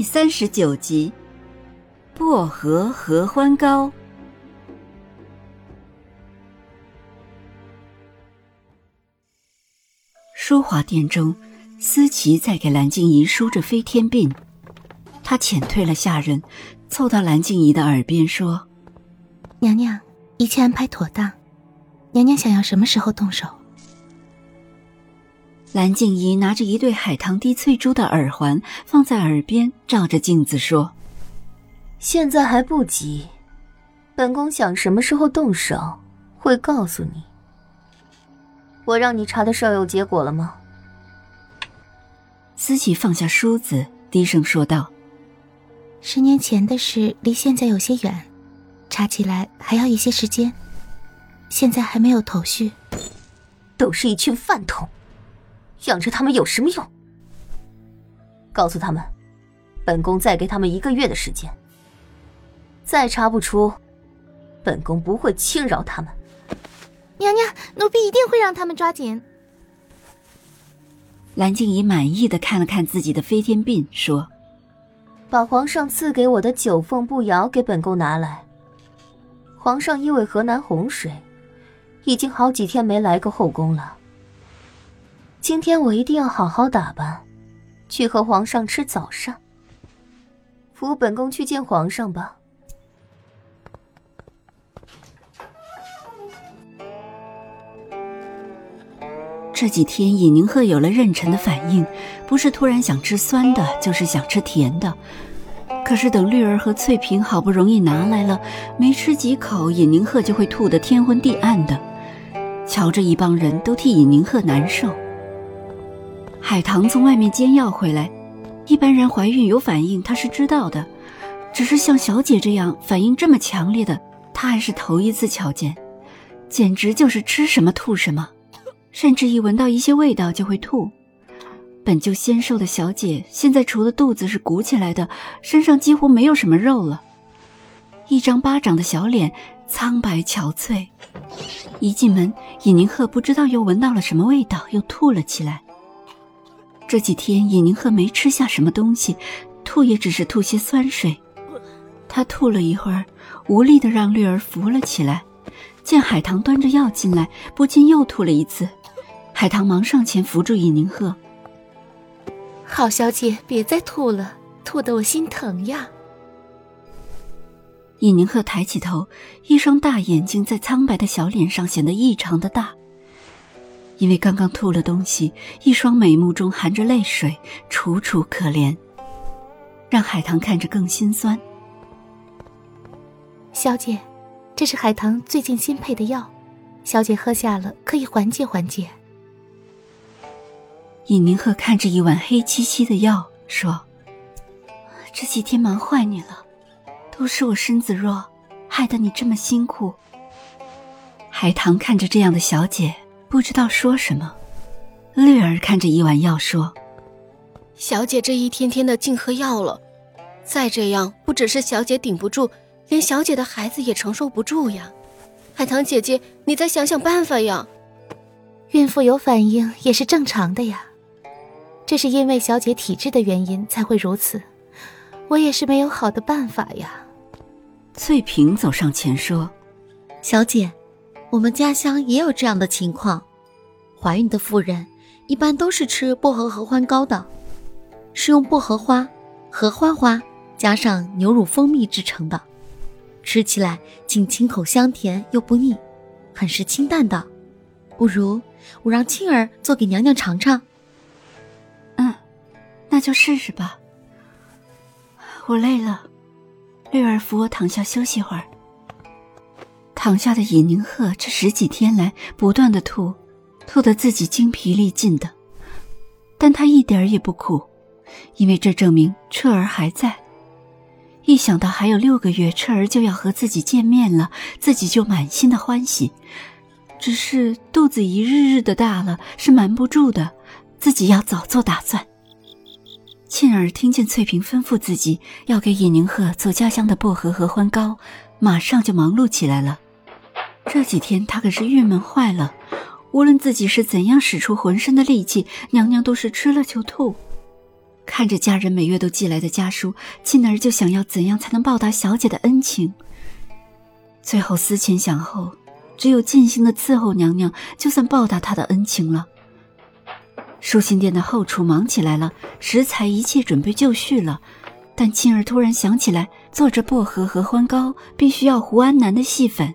第三十九集，薄荷合欢糕。淑华殿中，思琪在给蓝静怡梳着飞天鬓，她遣退了下人，凑到蓝静怡的耳边说：“娘娘，一切安排妥当，娘娘想要什么时候动手？”蓝静怡拿着一对海棠滴翠珠的耳环放在耳边，照着镜子说：“现在还不急，本宫想什么时候动手，会告诉你。我让你查的事有结果了吗？”思琪放下梳子，低声说道：“十年前的事离现在有些远，查起来还要一些时间，现在还没有头绪。都是一群饭桶。”养着他们有什么用？告诉他们，本宫再给他们一个月的时间。再查不出，本宫不会轻饶他们。娘娘，奴婢一定会让他们抓紧。蓝静怡满意的看了看自己的飞天鬓，说：“把皇上赐给我的九凤步摇给本宫拿来。皇上因为河南洪水，已经好几天没来过后宫了。”今天我一定要好好打扮，去和皇上吃早膳。扶本宫去见皇上吧。这几天尹宁鹤有了妊娠的反应，不是突然想吃酸的，就是想吃甜的。可是等绿儿和翠萍好不容易拿来了，没吃几口，尹宁鹤就会吐得天昏地暗的。瞧着一帮人都替尹宁鹤难受。海棠从外面煎药回来，一般人怀孕有反应，她是知道的。只是像小姐这样反应这么强烈的，她还是头一次瞧见，简直就是吃什么吐什么，甚至一闻到一些味道就会吐。本就纤瘦的小姐，现在除了肚子是鼓起来的，身上几乎没有什么肉了，一张巴掌的小脸，苍白憔悴。一进门，尹宁鹤不知道又闻到了什么味道，又吐了起来。这几天，尹宁鹤没吃下什么东西，吐也只是吐些酸水。他吐了一会儿，无力的让绿儿扶了起来。见海棠端着药进来，不禁又吐了一次。海棠忙上前扶住尹宁鹤：“好小姐，别再吐了，吐得我心疼呀。”尹宁鹤抬起头，一双大眼睛在苍白的小脸上显得异常的大。因为刚刚吐了东西，一双美目中含着泪水，楚楚可怜，让海棠看着更心酸。小姐，这是海棠最近新配的药，小姐喝下了可以缓解缓解。尹宁鹤看着一碗黑漆漆的药，说：“这几天忙坏你了，都是我身子弱，害得你这么辛苦。”海棠看着这样的小姐。不知道说什么，绿儿看着一碗药说：“小姐这一天天的净喝药了，再这样不只是小姐顶不住，连小姐的孩子也承受不住呀。海棠姐姐，你再想想办法呀。孕妇有反应也是正常的呀，这是因为小姐体质的原因才会如此，我也是没有好的办法呀。”翠萍走上前说：“小姐。”我们家乡也有这样的情况，怀孕的妇人一般都是吃薄荷合欢膏的，是用薄荷花、合欢花加上牛乳蜂蜜制成的，吃起来竟清口香甜又不腻，很是清淡的。不如我让庆儿做给娘娘尝尝。嗯，那就试试吧。我累了，绿儿扶我躺下休息会儿。躺下的尹宁鹤这十几天来不断的吐，吐得自己精疲力尽的，但他一点儿也不苦，因为这证明彻儿还在。一想到还有六个月，彻儿就要和自己见面了，自己就满心的欢喜。只是肚子一日日的大了，是瞒不住的，自己要早做打算。沁儿听见翠萍吩咐自己要给尹宁鹤做家乡的薄荷合欢糕，马上就忙碌起来了。这几天他可是郁闷坏了，无论自己是怎样使出浑身的力气，娘娘都是吃了就吐。看着家人每月都寄来的家书，沁儿就想要怎样才能报答小姐的恩情。最后思前想后，只有尽心的伺候娘娘，就算报答她的恩情了。舒心殿的后厨忙起来了，食材一切准备就绪了。但沁儿突然想起来，做着薄荷合欢糕必须要胡安南的细粉。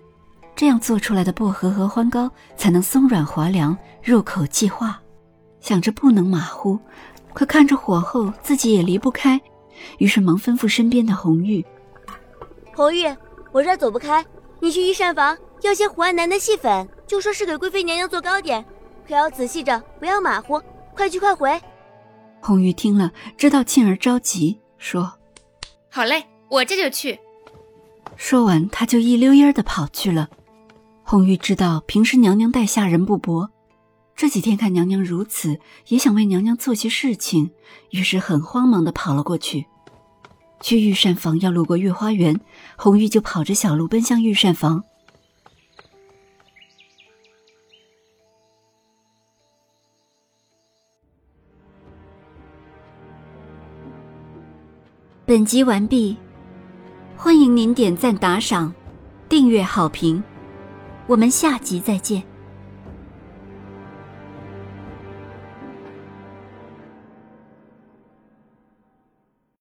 这样做出来的薄荷合欢糕才能松软滑凉，入口即化。想着不能马虎，可看着火候，自己也离不开，于是忙吩咐身边的红玉：“红玉，我这儿走不开，你去御膳房要些胡安南的细粉，就说是给贵妃娘娘做糕点，可要仔细着，不要马虎，快去快回。”红玉听了，知道沁儿着急，说：“好嘞，我这就去。”说完，他就一溜烟儿的跑去了。红玉知道平时娘娘待下人不薄，这几天看娘娘如此，也想为娘娘做些事情，于是很慌忙的跑了过去。去御膳房要路过御花园，红玉就跑着小路奔向御膳房。本集完毕，欢迎您点赞打赏、订阅好评。我们下集再见。